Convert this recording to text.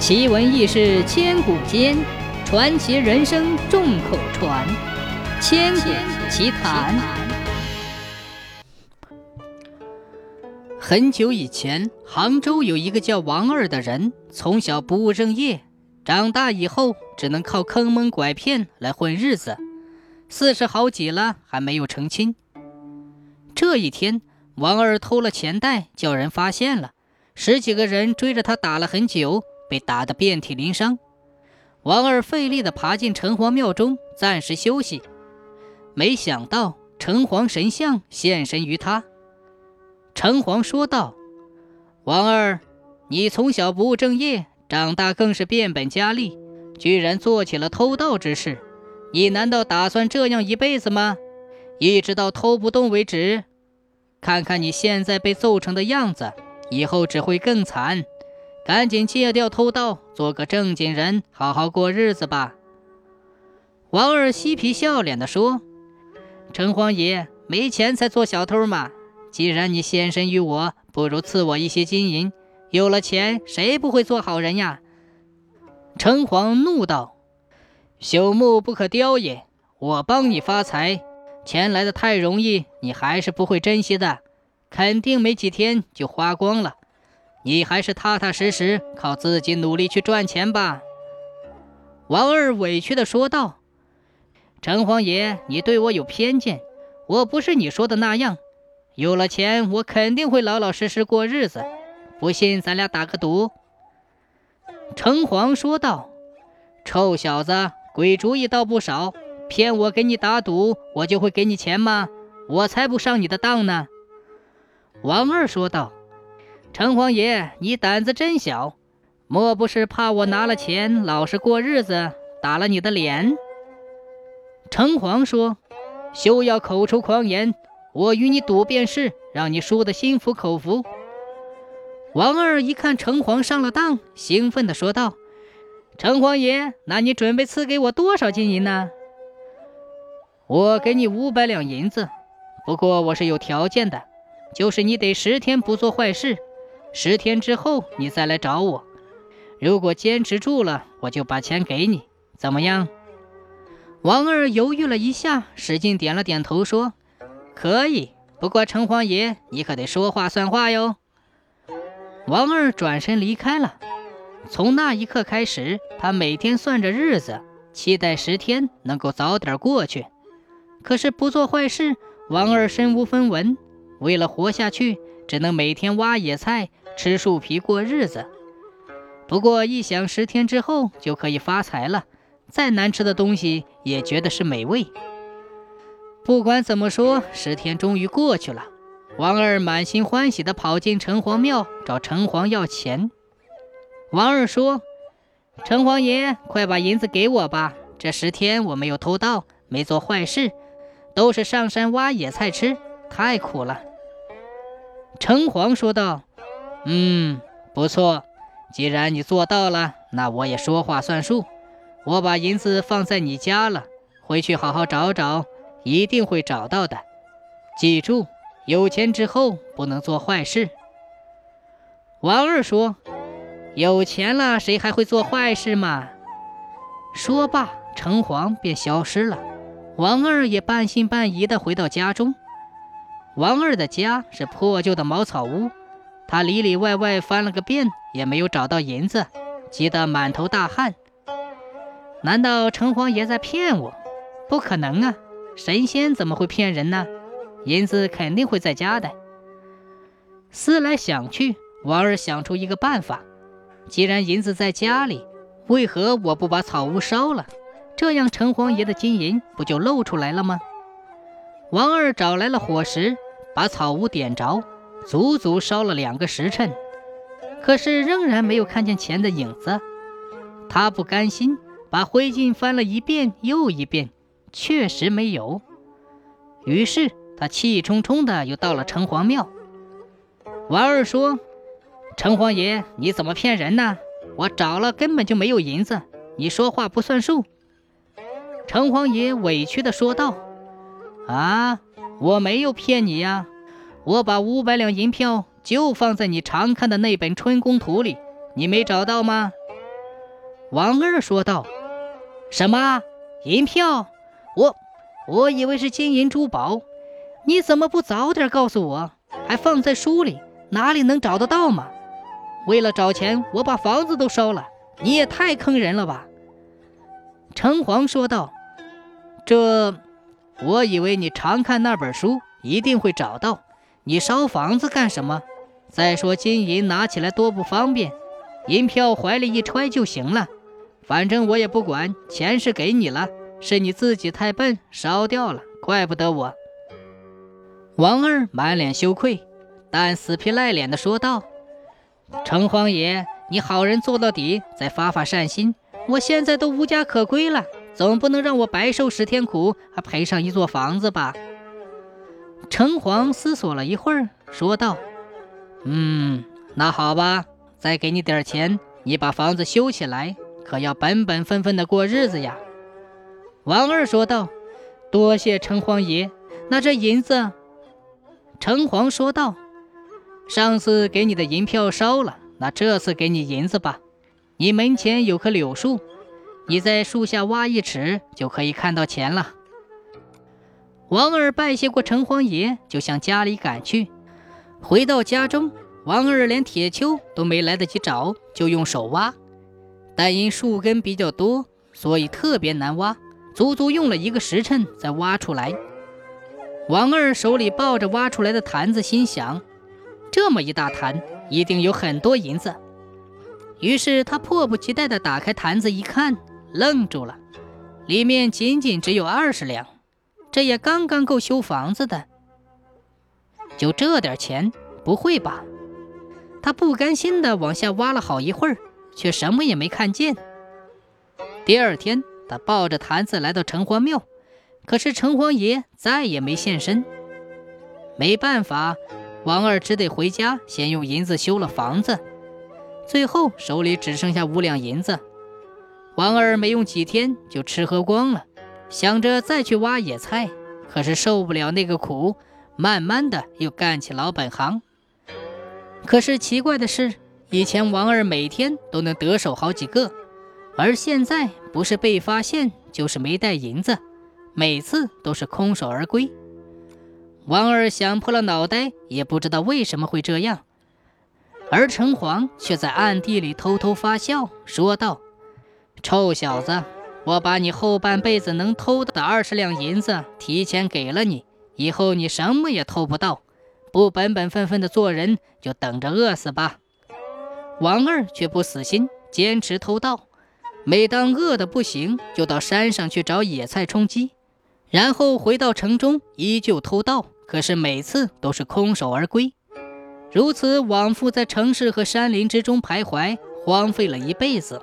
奇闻异事千古间，传奇人生众口传。千古奇谈。很久以前，杭州有一个叫王二的人，从小不务正业，长大以后只能靠坑蒙拐骗来混日子。四十好几了，还没有成亲。这一天，王二偷了钱袋，叫人发现了，十几个人追着他打了很久。被打得遍体鳞伤，王二费力地爬进城隍庙中，暂时休息。没想到城隍神像现身于他。城隍说道：“王二，你从小不务正业，长大更是变本加厉，居然做起了偷盗之事。你难道打算这样一辈子吗？一直到偷不动为止？看看你现在被揍成的样子，以后只会更惨。”赶紧戒掉偷盗，做个正经人，好好过日子吧。王二嬉皮笑脸地说：“城隍爷，没钱才做小偷嘛。既然你献身于我，不如赐我一些金银。有了钱，谁不会做好人呀？”城隍怒道：“朽木不可雕也，我帮你发财，钱来的太容易，你还是不会珍惜的，肯定没几天就花光了。”你还是踏踏实实靠自己努力去赚钱吧。”王二委屈地说道。“城隍爷，你对我有偏见，我不是你说的那样。有了钱，我肯定会老老实实过日子。不信，咱俩打个赌。”城隍说道。“臭小子，鬼主意倒不少，骗我给你打赌，我就会给你钱吗？我才不上你的当呢。”王二说道。城隍爷，你胆子真小，莫不是怕我拿了钱老实过日子，打了你的脸？城隍说：“休要口出狂言，我与你赌便是，让你输得心服口服。”王二一看城隍上了当，兴奋地说道：“城隍爷，那你准备赐给我多少金银呢？”我给你五百两银子，不过我是有条件的，就是你得十天不做坏事。十天之后你再来找我，如果坚持住了，我就把钱给你，怎么样？王二犹豫了一下，使劲点了点头，说：“可以。不过城隍爷，你可得说话算话哟。”王二转身离开了。从那一刻开始，他每天算着日子，期待十天能够早点过去。可是不做坏事，王二身无分文，为了活下去，只能每天挖野菜。吃树皮过日子，不过一想十天之后就可以发财了，再难吃的东西也觉得是美味。不管怎么说，十天终于过去了，王二满心欢喜地跑进城隍庙找城隍要钱。王二说：“城隍爷，快把银子给我吧！这十天我没有偷盗，没做坏事，都是上山挖野菜吃，太苦了。”城隍说道。嗯，不错。既然你做到了，那我也说话算数。我把银子放在你家了，回去好好找找，一定会找到的。记住，有钱之后不能做坏事。王二说：“有钱了，谁还会做坏事嘛？”说罢，城隍便消失了。王二也半信半疑地回到家中。王二的家是破旧的茅草屋。他里里外外翻了个遍，也没有找到银子，急得满头大汗。难道城隍爷在骗我？不可能啊！神仙怎么会骗人呢？银子肯定会在家的。思来想去，王二想出一个办法：既然银子在家里，为何我不把草屋烧了？这样城隍爷的金银不就露出来了吗？王二找来了火石，把草屋点着。足足烧了两个时辰，可是仍然没有看见钱的影子。他不甘心，把灰烬翻了一遍又一遍，确实没有。于是他气冲冲的又到了城隍庙。王二说：“城隍爷，你怎么骗人呢？我找了根本就没有银子，你说话不算数。”城隍爷委屈的说道：“啊，我没有骗你呀。”我把五百两银票就放在你常看的那本《春宫图》里，你没找到吗？王二说道：“什么银票？我我以为是金银珠宝，你怎么不早点告诉我？还放在书里，哪里能找得到吗？为了找钱，我把房子都烧了，你也太坑人了吧！”城隍说道：“这，我以为你常看那本书，一定会找到。你烧房子干什么？再说金银拿起来多不方便，银票怀里一揣就行了。”反正我也不管，钱是给你了，是你自己太笨烧掉了，怪不得我。王二满脸羞愧，但死皮赖脸的说道：“城隍爷，你好人做到底，再发发善心。我现在都无家可归了，总不能让我白受十天苦，还赔上一座房子吧？”城隍思索了一会儿，说道：“嗯，那好吧，再给你点钱，你把房子修起来。”可要本本分分的过日子呀，王二说道。多谢城隍爷。那这银子，城隍说道。上次给你的银票烧了，那这次给你银子吧。你门前有棵柳树，你在树下挖一尺就可以看到钱了。王二拜谢过城隍爷，就向家里赶去。回到家中，王二连铁锹都没来得及找，就用手挖。但因树根比较多，所以特别难挖，足足用了一个时辰才挖出来。王二手里抱着挖出来的坛子，心想：这么一大坛，一定有很多银子。于是他迫不及待地打开坛子一看，愣住了，里面仅仅只有二十两，这也刚刚够修房子的。就这点钱，不会吧？他不甘心地往下挖了好一会儿。却什么也没看见。第二天，他抱着坛子来到城隍庙，可是城隍爷再也没现身。没办法，王二只得回家，先用银子修了房子。最后手里只剩下五两银子，王二没用几天就吃喝光了，想着再去挖野菜，可是受不了那个苦，慢慢的又干起老本行。可是奇怪的是。以前王二每天都能得手好几个，而现在不是被发现，就是没带银子，每次都是空手而归。王二想破了脑袋，也不知道为什么会这样。而城隍却在暗地里偷偷发笑，说道：“臭小子，我把你后半辈子能偷到的二十两银子提前给了你，以后你什么也偷不到，不本本分分的做人，就等着饿死吧。”王二却不死心，坚持偷盗。每当饿得不行，就到山上去找野菜充饥，然后回到城中依旧偷盗。可是每次都是空手而归，如此往复在城市和山林之中徘徊，荒废了一辈子。